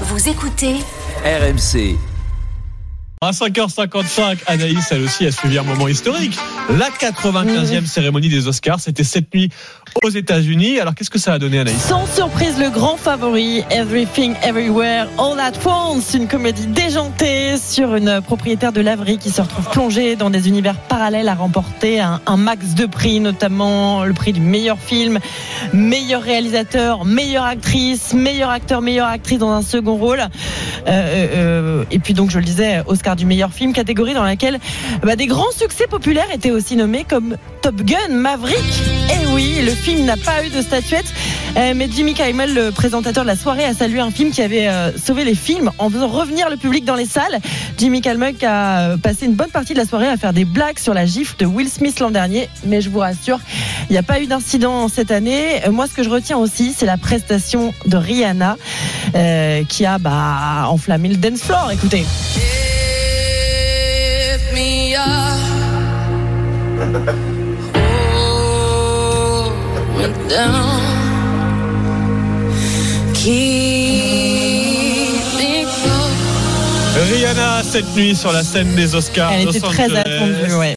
Vous écoutez RMC. À 5h55, Anaïs, elle aussi, a suivi un moment historique. La 95e cérémonie des Oscars, c'était cette nuit aux États-Unis. Alors, qu'est-ce que ça a donné, Anaïs? Sans surprise, le grand favori, Everything Everywhere All at Once, une comédie déjantée sur une propriétaire de laverie qui se retrouve plongée dans des univers parallèles à remporter un, un max de prix, notamment le prix du meilleur film, meilleur réalisateur, meilleure actrice, meilleur acteur, meilleure actrice dans un second rôle. Euh, euh, et puis donc, je le disais, Oscar du meilleur film, catégorie dans laquelle bah, des grands succès populaires étaient aussi nommés comme Top Gun, Maverick. Et oui, le film n'a pas eu de statuette, euh, mais Jimmy Kimmel, le présentateur de la soirée, a salué un film qui avait euh, sauvé les films en faisant revenir le public dans les salles. Jimmy Kimmel a euh, passé une bonne partie de la soirée à faire des blagues sur la gifle de Will Smith l'an dernier, mais je vous rassure, il n'y a pas eu d'incident cette année. Euh, Moi, ce que je retiens aussi, c'est la prestation de Rihanna, qui a bah, enflammé le dance floor. Écoutez. Rihanna, cette nuit sur la scène des Oscars. Elle Los était très attendue, ouais.